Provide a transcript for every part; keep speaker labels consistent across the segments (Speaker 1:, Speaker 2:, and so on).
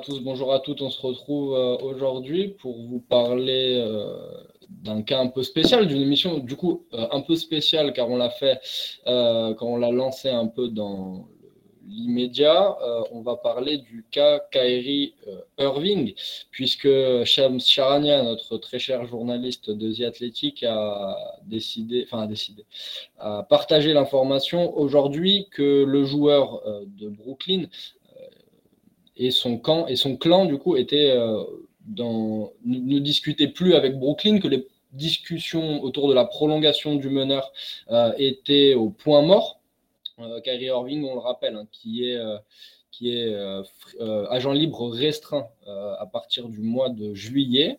Speaker 1: tous, bonjour à toutes. On se retrouve euh, aujourd'hui pour vous parler euh, d'un cas un peu spécial, d'une émission du coup euh, un peu spéciale car on l'a fait quand on l'a lancé un peu dans l'immédiat. on va parler du cas Kyrie Irving puisque Shams Charania, notre très cher journaliste de The Athletic, a décidé, enfin a décidé, a partagé l'information aujourd'hui que le joueur de Brooklyn et son camp et son clan du coup était euh, ne, discutait plus avec Brooklyn que les discussions autour de la prolongation du meneur euh, étaient au point mort. Euh, Kyrie Irving, on le rappelle, hein, qui est qui est agent libre restreint à partir du mois de juillet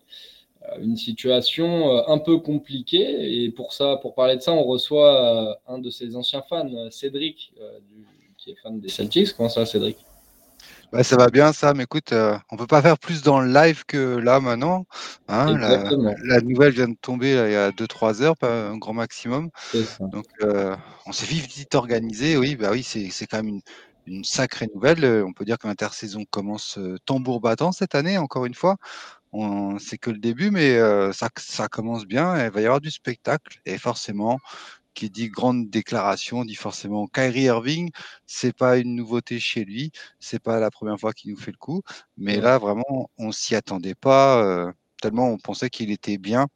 Speaker 1: une situation un peu compliquée. Et pour ça, pour parler de ça, on reçoit un de ses anciens fans, Cédric, qui est fan des Celtics. Comment ça, Cédric?
Speaker 2: Bah, ça va bien, ça. Mais écoute, euh, on peut pas faire plus dans le live que là maintenant. Hein, la, nouvelle vient de tomber il y a 2-3 heures, pas un grand maximum. Donc, euh, on s'est vite, organisé. Oui, bah oui, c'est quand même une, une, sacrée nouvelle. Euh, on peut dire que l'intersaison commence tambour battant cette année, encore une fois. C'est que le début, mais ça, ça commence bien. Il va y avoir du spectacle et forcément, qui dit grande déclaration dit forcément Kyrie Irving. C'est pas une nouveauté chez lui, c'est pas la première fois qu'il nous fait le coup, mais là vraiment on s'y attendait pas euh, tellement on pensait qu'il était bien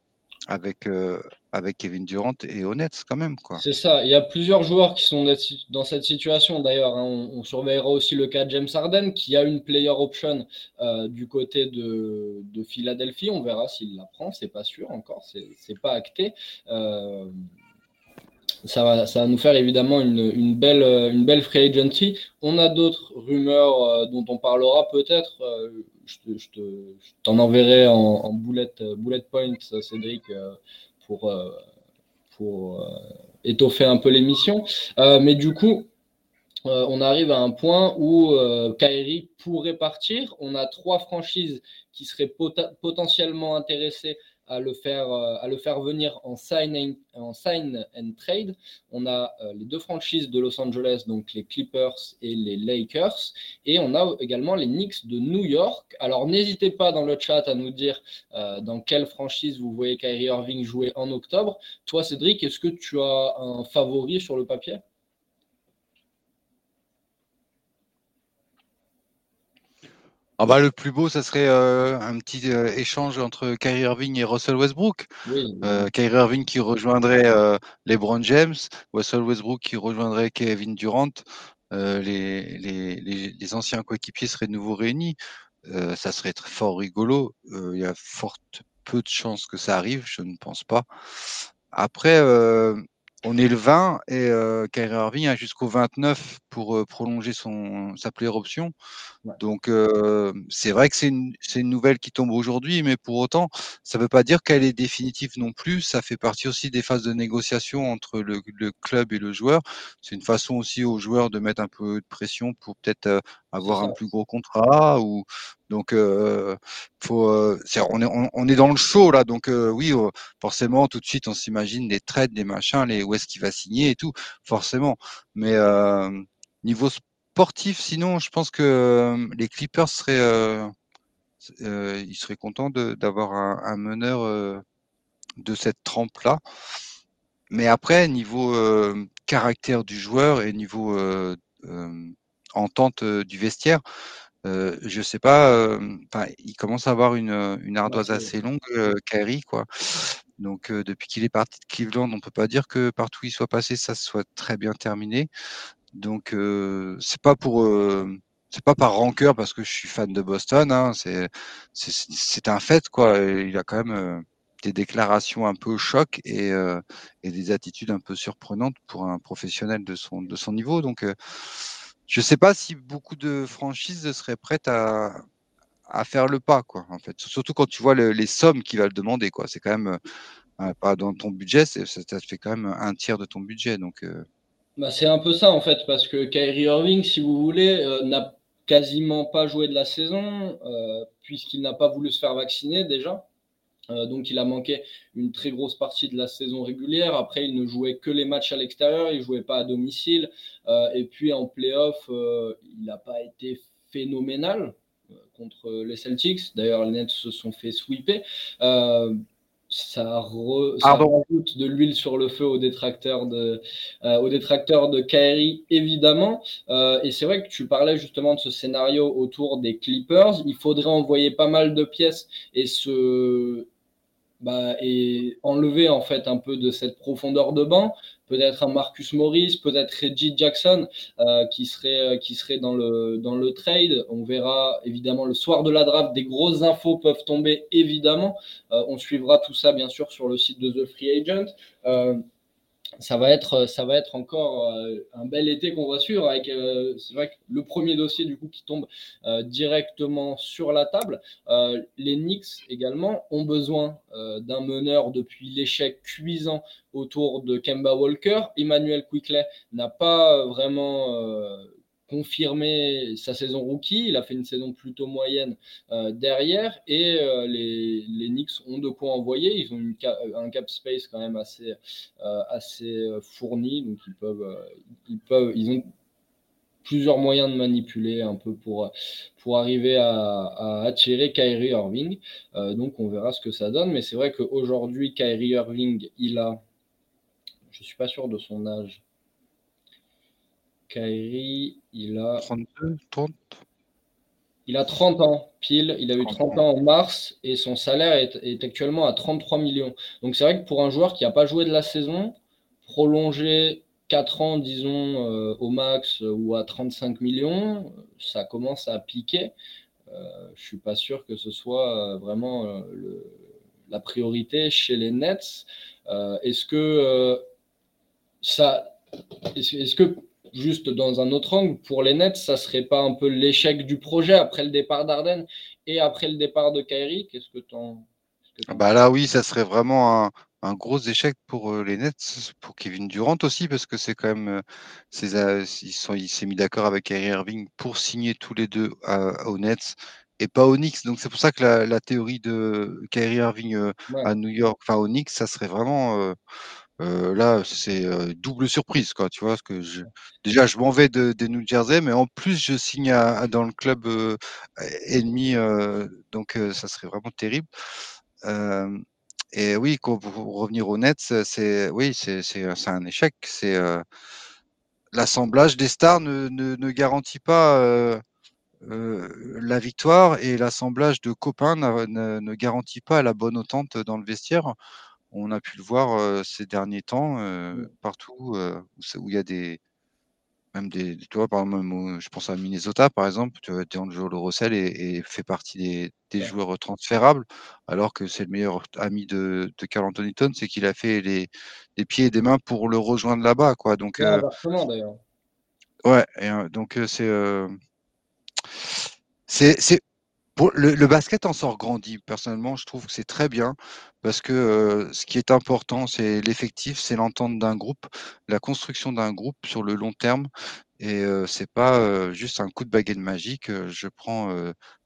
Speaker 2: avec euh, avec Kevin Durant et Honnête quand même quoi.
Speaker 1: C'est ça. Il y a plusieurs joueurs qui sont dans cette situation d'ailleurs. Hein. On, surveillera aussi le cas de James Harden qui a une player option euh, du côté de, de, Philadelphie. On verra s'il la prend. C'est pas sûr encore. C'est pas acté ça va, ça va nous faire évidemment une, belle, une belle free agency. On a d'autres rumeurs euh, dont on parlera peut-être. Euh, je, t'en enverrai en, bullet, bullet point, Cédric, euh, pour, pour étoffer un peu l'émission. mais du coup, on arrive à un point où Kairi pourrait partir. On a trois franchises qui seraient potentiellement intéressées à le faire, euh, à le faire venir en sign, en sign and trade. On a euh, les deux franchises de Los Angeles, donc les Clippers et les Lakers. Et on a également les Knicks de New York. Alors n'hésitez pas dans le chat à nous dire euh, dans quelle franchise vous voyez Kyrie Irving jouer en octobre. Toi, Cédric, est-ce que tu as un favori sur le papier?
Speaker 2: Ah bah, le plus beau, ça serait euh, un petit euh, échange entre Kyrie Irving et Russell Westbrook. Euh, Kyrie Irving qui rejoindrait LeBron James, Russell Westbrook qui rejoindrait Kevin Durant. Les, les, les, anciens coéquipiers seraient de nouveau réunis. ça serait très fort rigolo. Il y a fort peu de chances que ça arrive, je ne pense pas. Après, on est le 20 et euh, Kyrie Irving a jusqu'au 29 pour euh, prolonger son, sa player option. Donc, euh, c'est vrai que c'est une, une, nouvelle qui tombe aujourd'hui, mais pour autant, ça ne veut pas dire qu'elle est définitive non plus. Ça fait partie aussi des phases de négociation entre le, le club et le joueur. C'est une façon aussi aux joueurs de mettre un peu de pression pour peut-être euh, avoir un plus gros contrat ou donc euh, faut euh, on est on, est dans le show là donc euh, oui forcément tout de suite on s'imagine des trades des machins les où est-ce qu'il va signer et tout forcément mais niveau sportif sinon je pense que les Clippers seraient ils seraient contents d'avoir un, un, meneur de cette trempe là mais après niveau caractère du joueur et niveau entente du vestiaire. Euh, je sais pas, il commence à avoir une, une ardoise assez longue, euh, quoi. Donc depuis qu'il est parti de Cleveland, on peut pas dire que partout où il soit passé, ça soit très bien terminé. Donc c'est pas pour c'est pas par rancœur parce que je suis fan de Boston, hein, c'est c'est un fait quoi. Il a quand même des déclarations un peu choc et, et des attitudes un peu surprenantes pour un professionnel de son de son niveau. Donc je ne sais pas si beaucoup de franchises seraient prêtes à, faire le pas, quoi, en fait. Surtout quand tu vois les sommes qu'il va le demander, quoi. C'est quand même euh, pas dans ton budget, ça, ça fait quand même un tiers de ton budget, donc. Euh.
Speaker 1: Bah, c'est un peu ça en fait, parce que Kyrie Irving, si vous voulez, euh, n'a quasiment pas joué de la saison, puisqu'il n'a pas voulu se faire vacciner déjà. Euh, donc il a manqué une très grosse partie de la saison régulière. Après, il ne jouait que les matchs à l'extérieur, il ne jouait pas à domicile. Euh, et puis en playoff, euh, il n'a pas été phénoménal. contre les Celtics. D'ailleurs, les Nets se sont fait sweeper ça, rajoute de l'huile sur le feu aux détracteurs de, aux détracteurs de Kairi, évidemment. Et c'est vrai que tu parlais justement de ce scénario autour des Clippers. Il faudrait envoyer pas mal de pièces et se bah, et enlever en fait un peu de cette profondeur de banc peut-être un Marcus Morris, peut-être Reggie Jackson euh, qui, serait, euh, dans le trade. On verra évidemment le soir de la draft, des grosses infos peuvent tomber évidemment. Euh, on suivra tout ça bien sûr sur le site de The Free Agent ça va être, ça va être encore euh, un bel été qu'on va suivre avec, euh, le premier dossier du coup qui tombe euh, directement sur la table. les Knicks également ont besoin d'un meneur depuis l'échec cuisant autour de Kemba Walker. Emmanuel Quickley n'a pas vraiment confirmé sa saison rookie. Il a fait une saison plutôt moyenne euh, derrière et euh, les, les, Knicks ont de quoi envoyer. Ils ont une un cap space quand même assez, euh, assez fourni, donc ils peuvent, ils peuvent, ils ont plusieurs moyens de manipuler un peu pour, pour arriver à, à attirer Kyrie Irving. donc on verra ce que ça donne, mais c'est vrai qu'aujourd'hui Kyrie Irving, il a, je suis pas sûr de son âge. Kyrie, il a.
Speaker 2: 32, 30
Speaker 1: Il a 30 ans, pile. Il a eu 30 ans en mars et son salaire est, actuellement à 33 millions. Donc c'est vrai que pour un joueur qui n'a pas joué de la saison, prolonger 4 ans, disons, euh, au max euh, ou à 35 millions, ça commence à piquer. Euh, je ne suis pas sûr que ce soit vraiment la priorité chez les Nets. est-ce que ça. Est-ce que juste dans un autre angle, pour les Nets, ça serait pas un peu l'échec du projet après le départ d'Arden et après le départ de Kyrie? Qu'est-ce que tu en,
Speaker 2: Bah là, oui, ça serait vraiment un, gros échec pour euh, les Nets, pour Kevin Durant aussi, parce que c'est quand même, euh, euh, ils sont, il s'est mis d'accord avec Kyrie Irving pour signer tous les deux aux Nets et pas aux Knicks. Donc c'est pour ça que la, théorie de Kyrie Irving à New York, enfin aux Knicks, ça serait vraiment là, c'est double surprise, quoi. Tu vois, que je... déjà, je m'en vais de, New Jersey, mais en plus, je signe dans le club ennemi, donc ça serait vraiment terrible. et oui, pour revenir au Nets, c'est oui, c'est un échec. C'est l'assemblage des stars ne, ne, garantit pas la victoire et l'assemblage de copains ne, ne, garantit pas la bonne entente dans le vestiaire on a pu le voir ces derniers temps mmh. partout où il y a des même des, tu vois, par exemple, je pense à Minnesota, par exemple, tu vois, D'Angelo Russell et, fait partie des, joueurs transférables, alors que c'est le meilleur ami de, de Carl Anthony Towns, c'est qu'il a fait les, pieds et des mains pour le rejoindre là-bas, quoi. Donc, d'ailleurs. Ouais, donc c'est, c'est, le, basket en sort grandi. Personnellement, je trouve que c'est très bien parce que ce qui est important, c'est l'effectif, c'est l'entente d'un groupe, la construction d'un groupe sur le long terme. Et ce c'est pas juste un coup de baguette magique. je prends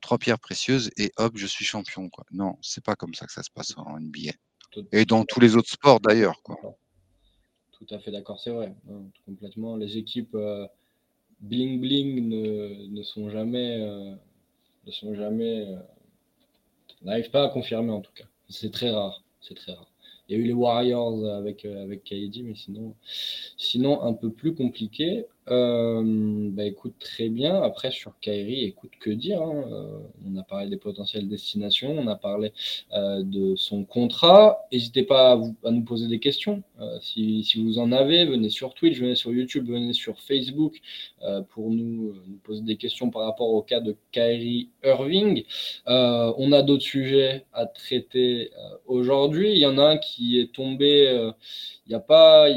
Speaker 2: trois pierres précieuses et hop, je suis champion. Quoi. Non, c'est pas comme ça que ça se passe en NBA. et dans tous les autres sports d'ailleurs. Quoi.
Speaker 1: Tout à fait d'accord, c'est vrai. complètement. Les équipes bling bling ne, ne sont jamais ne sont jamais. Euh, n'arrivent pas à confirmer en tout cas. C'est très rare. C'est très rare. Il y a eu les Warriors avec, euh, avec KD, mais sinon, sinon un peu plus compliqué. Euh, bah écoute, très bien. Après, sur Kyrie, écoute, que dire hein, euh, On a parlé des potentielles destinations, on a parlé euh, de son contrat. N'hésitez pas à, nous poser des questions. Si, vous en avez, venez sur Twitch, venez sur YouTube, venez sur Facebook pour nous, poser des questions par rapport au cas de Kyrie Irving. on a d'autres sujets à traiter aujourd'hui. Il y en a un qui est tombé il n'y a pas.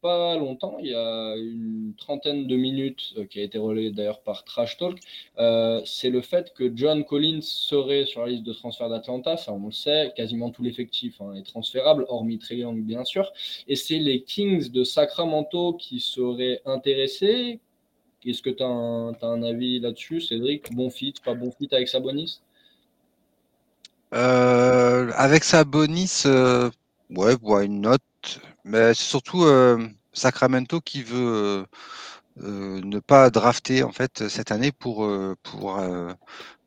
Speaker 1: Pas longtemps, il y a une trentaine de minutes, euh, qui a été relayé d'ailleurs par Trash Talk, euh, c'est le fait que John Collins serait sur la liste de transfert d'Atlanta, ça on le sait, quasiment tout l'effectif hein, est transférable, hormis Trey bien sûr, et c'est les Kings de Sacramento qui seraient intéressés. Est-ce que tu as, un avis là-dessus, Cédric? Bon fit, pas bon fit avec Sabonis?
Speaker 2: Euh, Avec Sabonis, euh, ouais, une note mais c'est surtout Sacramento qui veut ne pas drafter en fait cette année pour, pour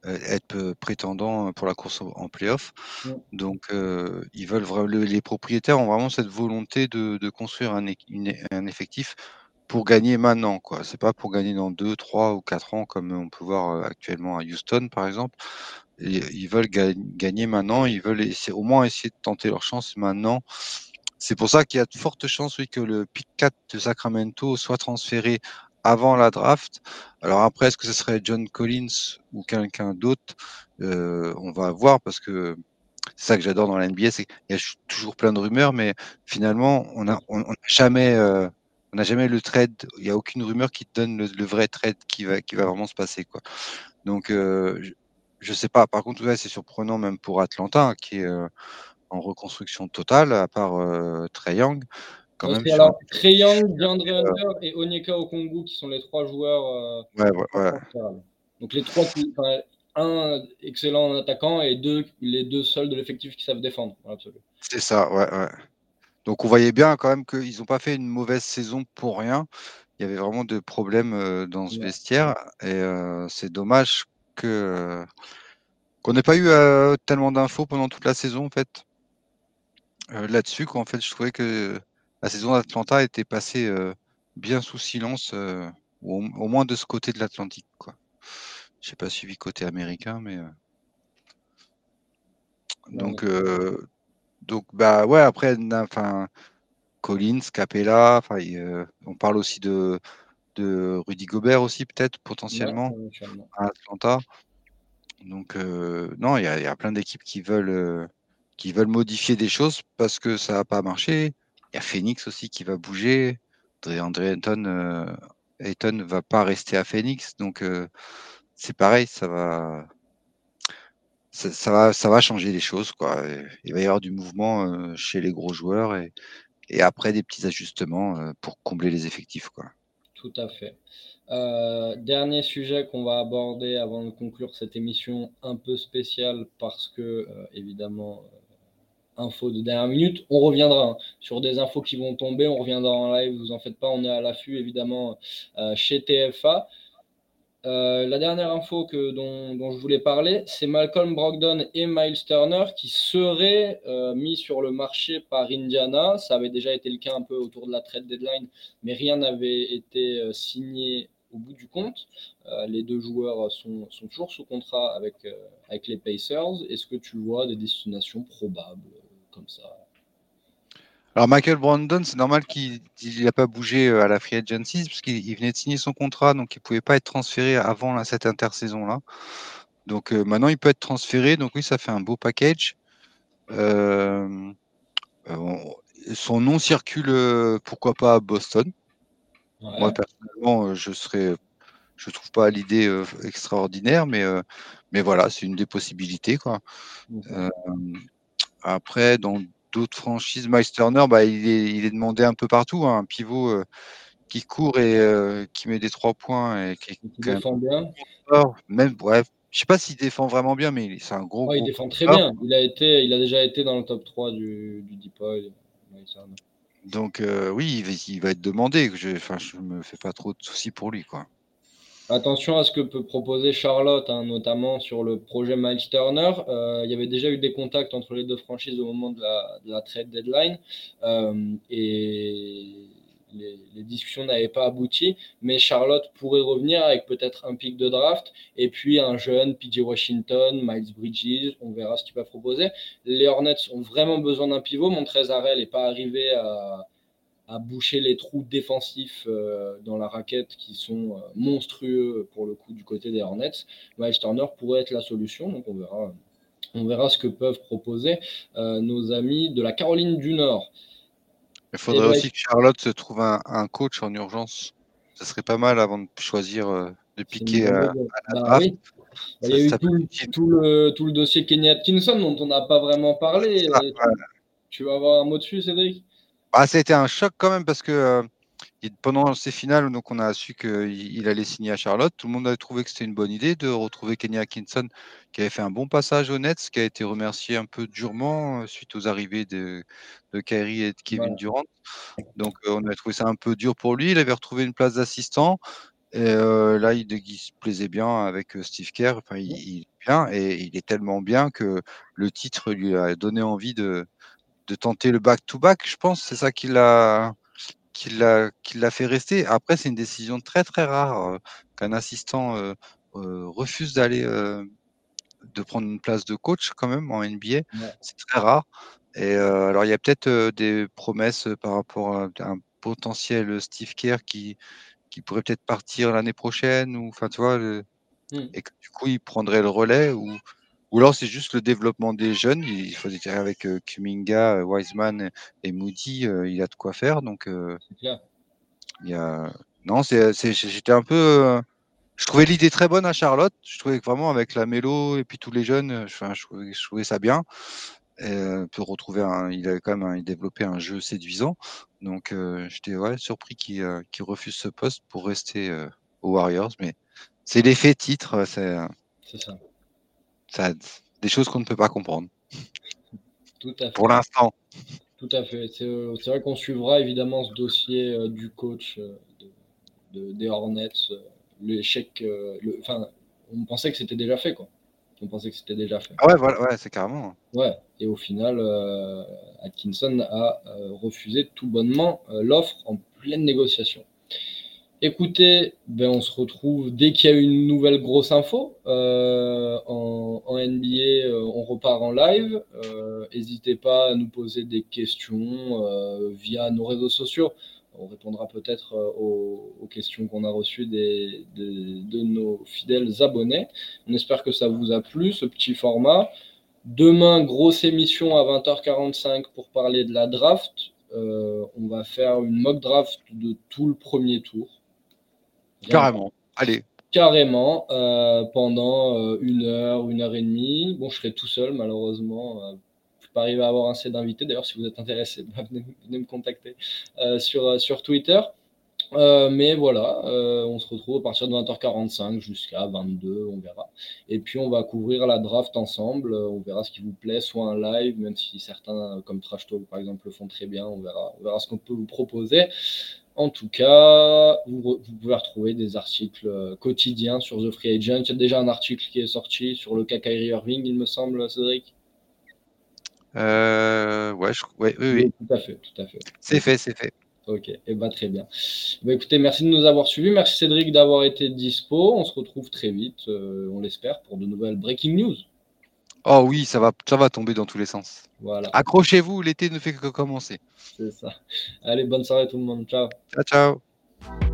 Speaker 2: être prétendant pour la course en playoff. Donc, ils veulent les propriétaires ont vraiment cette volonté de, de construire un, un, effectif pour gagner maintenant. quoi. C'est pas pour gagner dans 2, 3 ou 4 ans comme on peut voir actuellement à Houston, par exemple. ils veulent gagner maintenant. Ils veulent essayer, au moins essayer de tenter leur chance maintenant. C'est pour ça qu'il y a de fortes chances oui, que le pick 4 de Sacramento soit transféré avant la draft. Alors après, est-ce que ce serait John Collins ou quelqu'un d'autre? Euh, On va voir parce que c'est ça que j'adore dans la NBA, c'est y a toujours plein de rumeurs, mais finalement, on n'a jamais, euh, on n'a jamais le trade. Il n'y a aucune rumeur qui te donne le, vrai trade qui va, qui va vraiment se passer, quoi. Donc, euh, je ne sais pas. Par contre, ouais, c'est surprenant même pour Atlanta, hein, qui est en reconstruction totale, à part Trey Young
Speaker 1: quand même. Alors, Trey Young, DeAndre Hunter et Onyeka Okongu qui sont les trois joueurs. Euh,
Speaker 2: ouais, ouais, ouais.
Speaker 1: Donc les trois, un excellent attaquant et deux, les deux seuls de l'effectif qui savent défendre.
Speaker 2: C'est ça, ouais, ouais. Donc on voyait bien quand même qu'ils n'ont pas fait une mauvaise saison pour rien. Il y avait vraiment de problèmes euh, dans ce vestiaire et euh, c'est dommage que qu'on n'ait pas eu tellement d'infos pendant toute la saison en fait. Là-dessus, en fait, je trouvais que la saison d'Atlanta était passée bien sous silence, au, moins de ce côté de l'Atlantique. Je n'ai pas suivi côté américain, mais. Donc, donc, bah ouais, après, enfin, Collins, Capella, on parle aussi de, de Rudy Gobert aussi, peut-être, potentiellement, à Atlanta. Donc, non, il y, y, a plein d'équipes qui veulent, qui veulent modifier des choses parce que ça n'a pas marché. Il y a Phoenix aussi qui va bouger. André Ayton, euh, ne va pas rester à Phoenix. Donc, euh, c'est pareil, ça va, ça, va, ça va changer les choses. Quoi. Il va y avoir du mouvement euh, chez les gros joueurs et, après des petits ajustements pour combler les effectifs. Quoi.
Speaker 1: Tout à fait. dernier sujet qu'on va aborder avant de conclure cette émission un peu spéciale parce que, évidemment, infos de dernière minute. On reviendra hein, sur des infos qui vont tomber. On reviendra en live, vous en faites pas. On est à l'affût évidemment euh, chez TFA. Euh, la dernière info que, dont, je voulais parler, c'est Malcolm Brogdon et Miles Turner qui seraient euh, mis sur le marché par Indiana. Ça avait déjà été le cas un peu autour de la trade deadline, mais rien n'avait été signé au bout du compte. les deux joueurs sont, toujours sous contrat avec, avec les Pacers. Est-ce que tu vois des destinations probables comme ça.
Speaker 2: Alors Michael Brandon, c'est normal qu'il n'a pas bougé euh, à la free agency parce qu'il venait de signer son contrat, donc il ne pouvait pas être transféré avant cette intersaison-là. Donc euh, maintenant, il peut être transféré. Donc oui, ça fait un beau package. Euh, son nom circule, pourquoi pas à Boston. Moi personnellement, je serais, je trouve pas l'idée extraordinaire, mais mais voilà, c'est une des possibilités quoi. Après, dans d'autres franchises, Miles Turner, bah, il, est, demandé un peu partout. Hein. un pivot euh, qui court et euh, qui met des trois points et qui,
Speaker 1: défend bien.
Speaker 2: Même, bref, je sais pas s'il défend vraiment bien, mais c'est un gros.
Speaker 1: il défend très bien. Il a, été, il a déjà été dans le top 3 du, du Deep
Speaker 2: Donc euh, oui, il va, être demandé. Je, enfin, je me fais pas trop de soucis pour lui, quoi.
Speaker 1: Attention à ce que peut proposer Charlotte, hein, notamment sur le projet Miles Turner. Euh, il y avait déjà eu des contacts entre les deux franchises au moment de la, trade deadline euh, et les, discussions n'avaient pas abouti. Mais Charlotte pourrait revenir avec peut-être un pic de draft et puis un jeune PJ Washington, Miles Bridges. On verra ce qu'ils peuvent proposer. Les Hornets ont vraiment besoin d'un pivot. Montrezarel n'est pas arrivé à à boucher les trous défensifs euh, dans la raquette qui sont euh, monstrueux pour le coup du côté des Hornets. Miles Turner pourrait être la solution, donc on verra, on verra ce que peuvent proposer euh, nos amis de la Caroline du Nord.
Speaker 2: Il faudrait aussi que Charlotte se trouve un, coach en urgence. Ce serait pas mal avant de choisir de piquer à, la bah.
Speaker 1: Bah, il y a eu tout, le, tout, le, dossier Kenny Atkinson dont on n'a pas vraiment parlé. tu vas avoir un mot dessus, Cédric?
Speaker 2: Ah, ça a été un choc quand même parce que pendant ces finales, donc on a su qu'il allait signer à Charlotte. Tout le monde avait trouvé que c'était une bonne idée de retrouver Kenny Atkinson, qui avait fait un bon passage au Nets, qui a été remercié un peu durement euh, suite aux arrivées de, de Kyrie et de Kevin Durant. Donc euh, on avait trouvé ça un peu dur pour lui. Il avait retrouvé une place d'assistant. Et euh, là, il, se plaisait bien avec Steve Kerr. Enfin, il, est bien et il est tellement bien que le titre lui a donné envie de, de tenter le back-to-back. je pense c'est ça qui l'a qui l'a fait rester. Après, c'est une décision très très rare qu'un assistant refuse d'aller de prendre une place de coach quand même en NBA. C'est très rare. Et alors, il y a peut-être des promesses par rapport à un potentiel Steve Kerr qui, qui pourrait peut-être partir l'année prochaine, ou enfin, tu vois, mmh. et que du coup, il prendrait le relais, ou, ou alors c'est juste le développement des jeunes. Il faut dire avec Kuminga, Wiseman et Moody, il a de quoi faire. Donc, Il y a... non, c'est, j'étais un peu je trouvais l'idée très bonne à Charlotte. Je trouvais que vraiment avec la mélo et puis tous les jeunes, euh, enfin, je, trouvais, ça bien. Euh, peut retrouver un, il avait quand même développé un jeu séduisant. Donc euh, j'étais ouais, surpris qu'il refuse ce poste pour rester aux Warriors. Mais c'est l'effet titre, c'est ça. Ça. Des choses qu'on ne peut pas comprendre.
Speaker 1: Tout à fait.
Speaker 2: Pour l'instant.
Speaker 1: Tout à fait. C'est vrai qu'on suivra évidemment ce dossier du coach de, des Hornets l'échec. Euh, enfin, on pensait que c'était déjà fait, quoi. On pensait que c'était déjà fait.
Speaker 2: Ah ouais, voilà, ouais, c'est carrément.
Speaker 1: Ouais, et au final, euh, Atkinson a euh, refusé tout bonnement l'offre en pleine négociation. Écoutez, ben on se retrouve dès qu'il y a une nouvelle grosse info en, en, NBA. on repart en live. N'hésitez pas à nous poser des questions via nos réseaux sociaux on répondra peut-être euh, aux, questions qu'on a reçues des, de nos fidèles abonnés. On espère que ça vous a plu, ce petit format. Demain, grosse émission à 20h45 pour parler de la draft. Euh, on va faire une mock draft de tout le premier tour.
Speaker 2: Carrément. Allez.
Speaker 1: Carrément, euh, pendant une heure, une heure et demie. Bon, je serai tout seul, malheureusement pas arriver à avoir set d'invités. D'ailleurs, si vous êtes intéressé, bah, venez, me contacter euh, sur, euh, sur Twitter. Euh, mais voilà, on se retrouve à partir de 20h45 jusqu'à 22, on verra. Et puis on va couvrir la draft ensemble, on verra ce qui vous plaît, soit un live, même si certains comme Trash Talk par exemple le font très bien, on verra, on verra ce qu'on peut vous proposer. En tout cas, vous, vous, pouvez retrouver des articles quotidiens sur The Free Agent. Il y a déjà un article qui est sorti sur le cas Kyrie Irving, il me semble, Cédric.
Speaker 2: Euh, ouais, je, ouais, oui, oui.
Speaker 1: Tout à fait, tout à fait.
Speaker 2: C'est fait, c'est fait.
Speaker 1: Ok, et eh ben, très bien. Bah, écoutez, merci de nous avoir suivis. Merci Cédric d'avoir été dispo. On se retrouve très vite, euh, on l'espère, pour de nouvelles breaking news.
Speaker 2: Oh oui, ça va, ça va tomber dans tous les sens.
Speaker 1: Voilà.
Speaker 2: Accrochez-vous, l'été ne fait que commencer.
Speaker 1: C'est ça. Allez, bonne soirée tout le monde. Ciao.
Speaker 2: Ciao, ciao.